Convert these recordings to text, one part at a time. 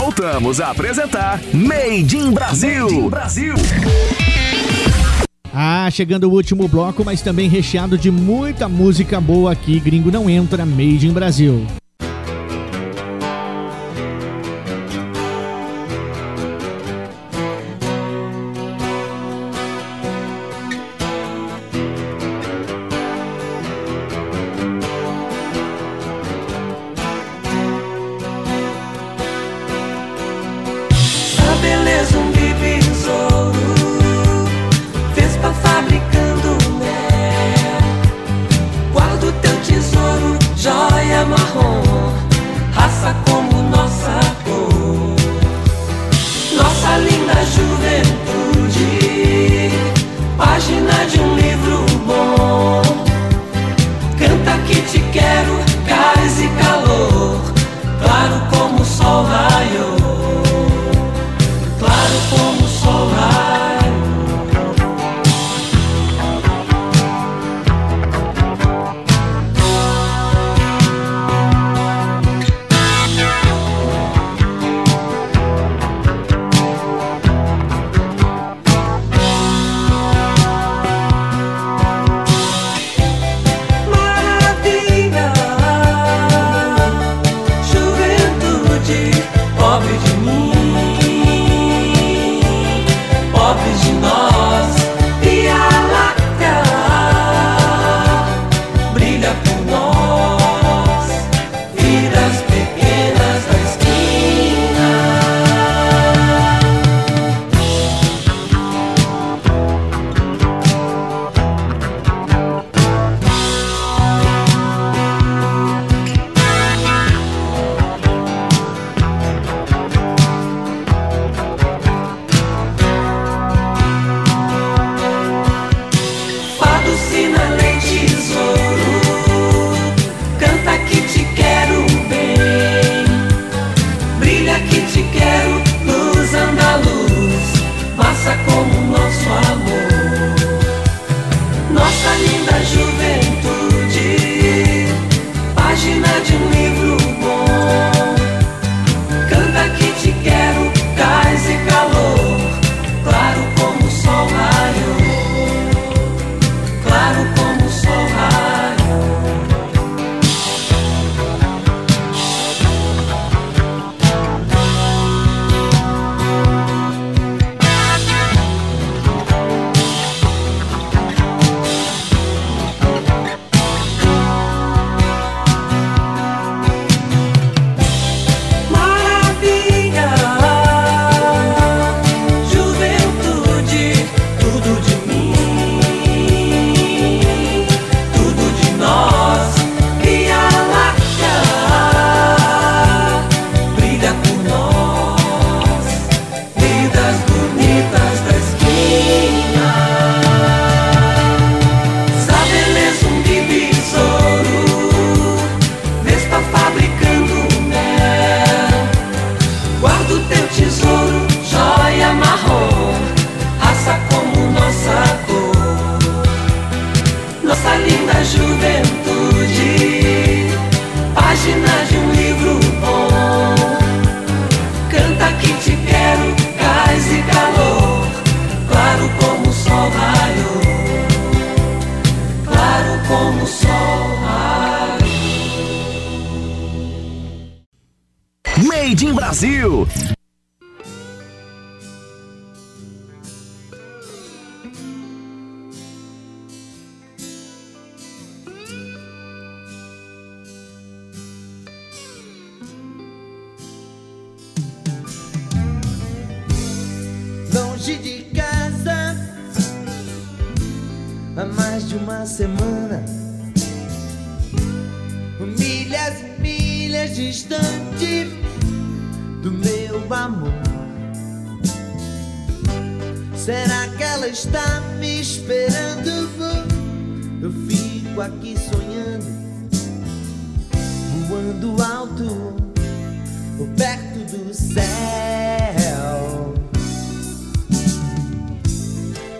voltamos a apresentar Made in Brasil. Made in Brasil. Ah, chegando o último bloco, mas também recheado de muita música boa aqui. Gringo não entra, Made in Brasil. meu tesouro, joia marrom, raça como nossa cor, nossa linda juventude, páginas de um livro bom. Canta que te quero, gás e calor, claro como o sol raiou, claro como o sol raiou. Made in Brasil. Será que ela está me esperando? Eu fico aqui sonhando, voando alto, perto do céu.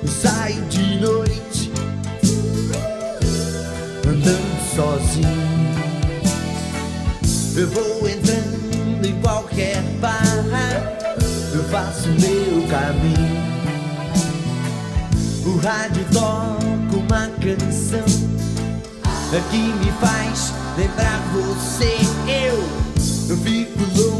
Eu saio de noite, andando sozinho. Eu vou entrando em qualquer barra, eu faço meu. Rádio toca uma canção que me faz lembrar você. Eu, eu fico louco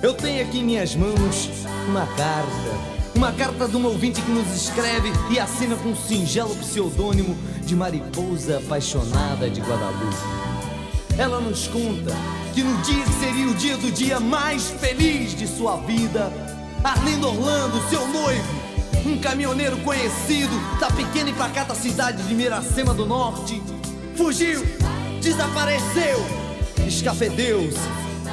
Eu tenho aqui em minhas mãos uma carta. Uma carta de um ouvinte que nos escreve e assina com um singelo pseudônimo de Mariposa Apaixonada de Guadalupe. Ela nos conta que no dia que seria o dia do dia mais feliz de sua vida, Arlindo Orlando, seu noivo, um caminhoneiro conhecido da pequena e pacata cidade de Miracema do Norte, fugiu, desapareceu, escafedeu-se.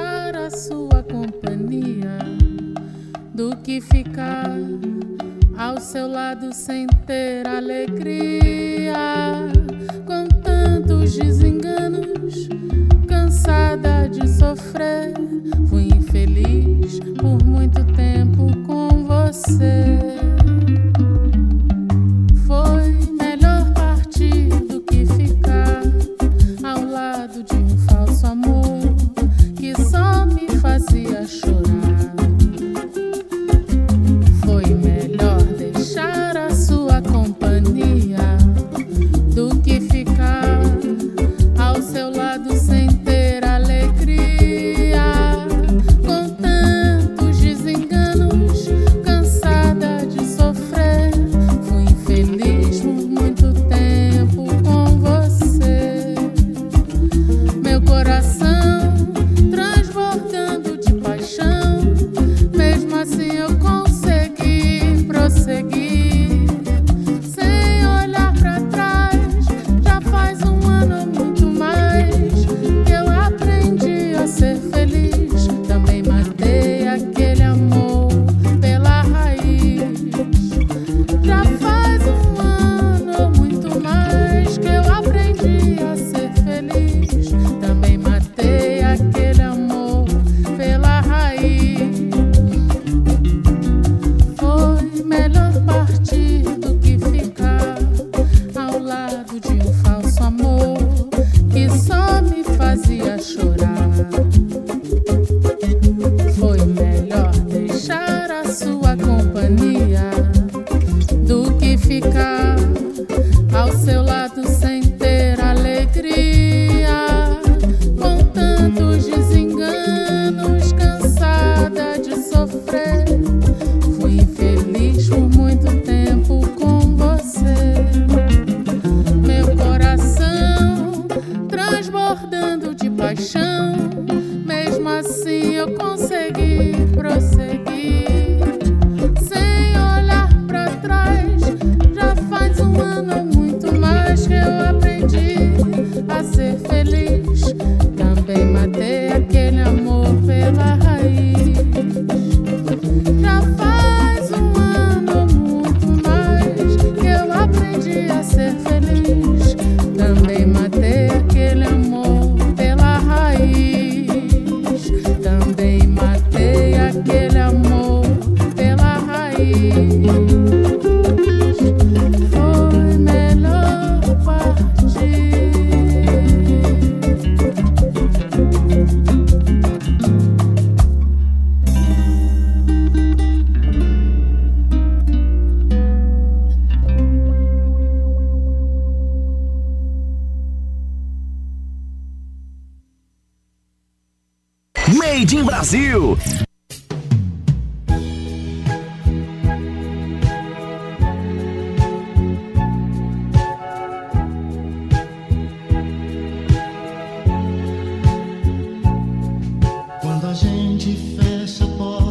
Deixar a sua companhia do que ficar ao seu lado sem ter alegria. Com tantos desenganos, cansada de sofrer, fui infeliz por muito tempo com você. Brasil. Quando a gente fecha a porta.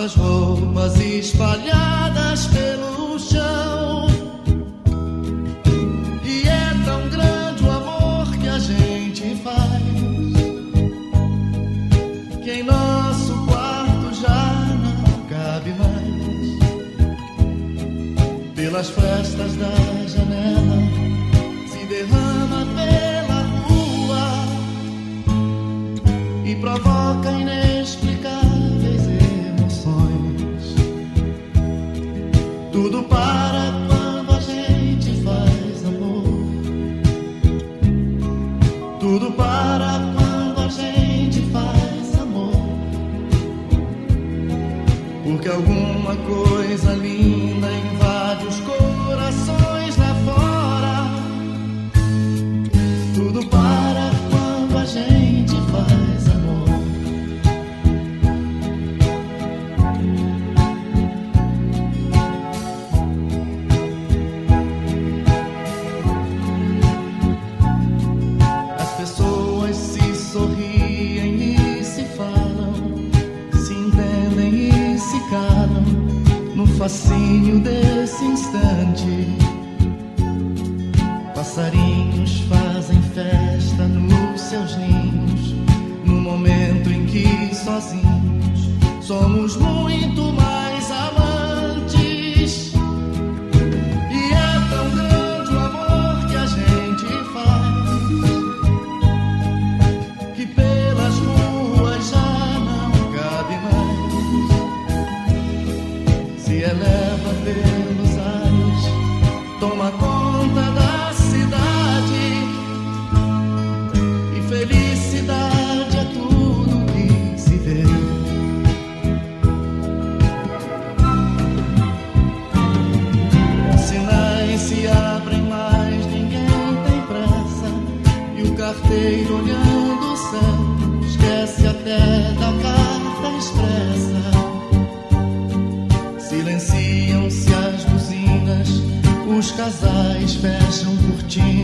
nossas roupas espalhadas pelo chão. E é tão grande o amor que a gente faz, que em nosso quarto já não cabe mais. Pelas festas da janela. Que alguma coisa linda invade os corações. fascínio desse instante. Passarinhos fazem festa nos seus ninhos, no momento em que sozinhos somos muito mais. passam por ti.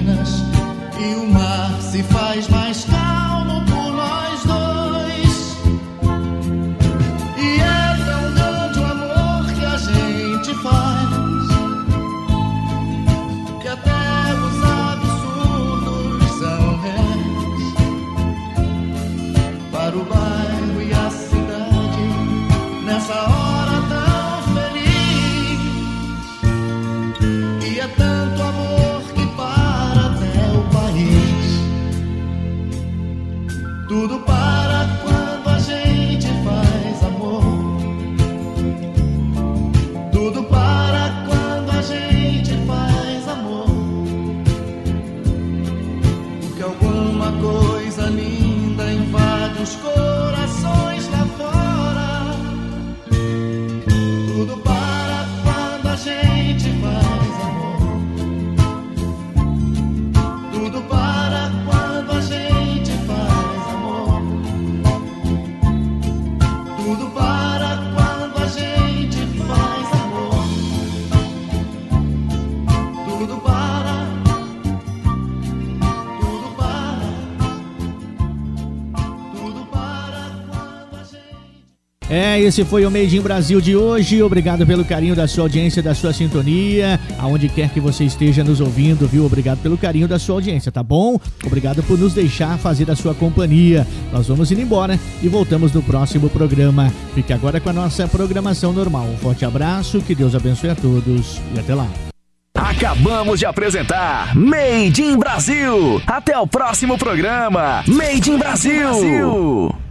É, esse foi o Made in Brasil de hoje. Obrigado pelo carinho da sua audiência, da sua sintonia, aonde quer que você esteja nos ouvindo, viu? Obrigado pelo carinho da sua audiência, tá bom? Obrigado por nos deixar fazer a sua companhia. Nós vamos ir embora e voltamos no próximo programa. Fique agora com a nossa programação normal. Um forte abraço, que Deus abençoe a todos e até lá. Acabamos de apresentar Made in Brasil. Até o próximo programa. Made in Brasil.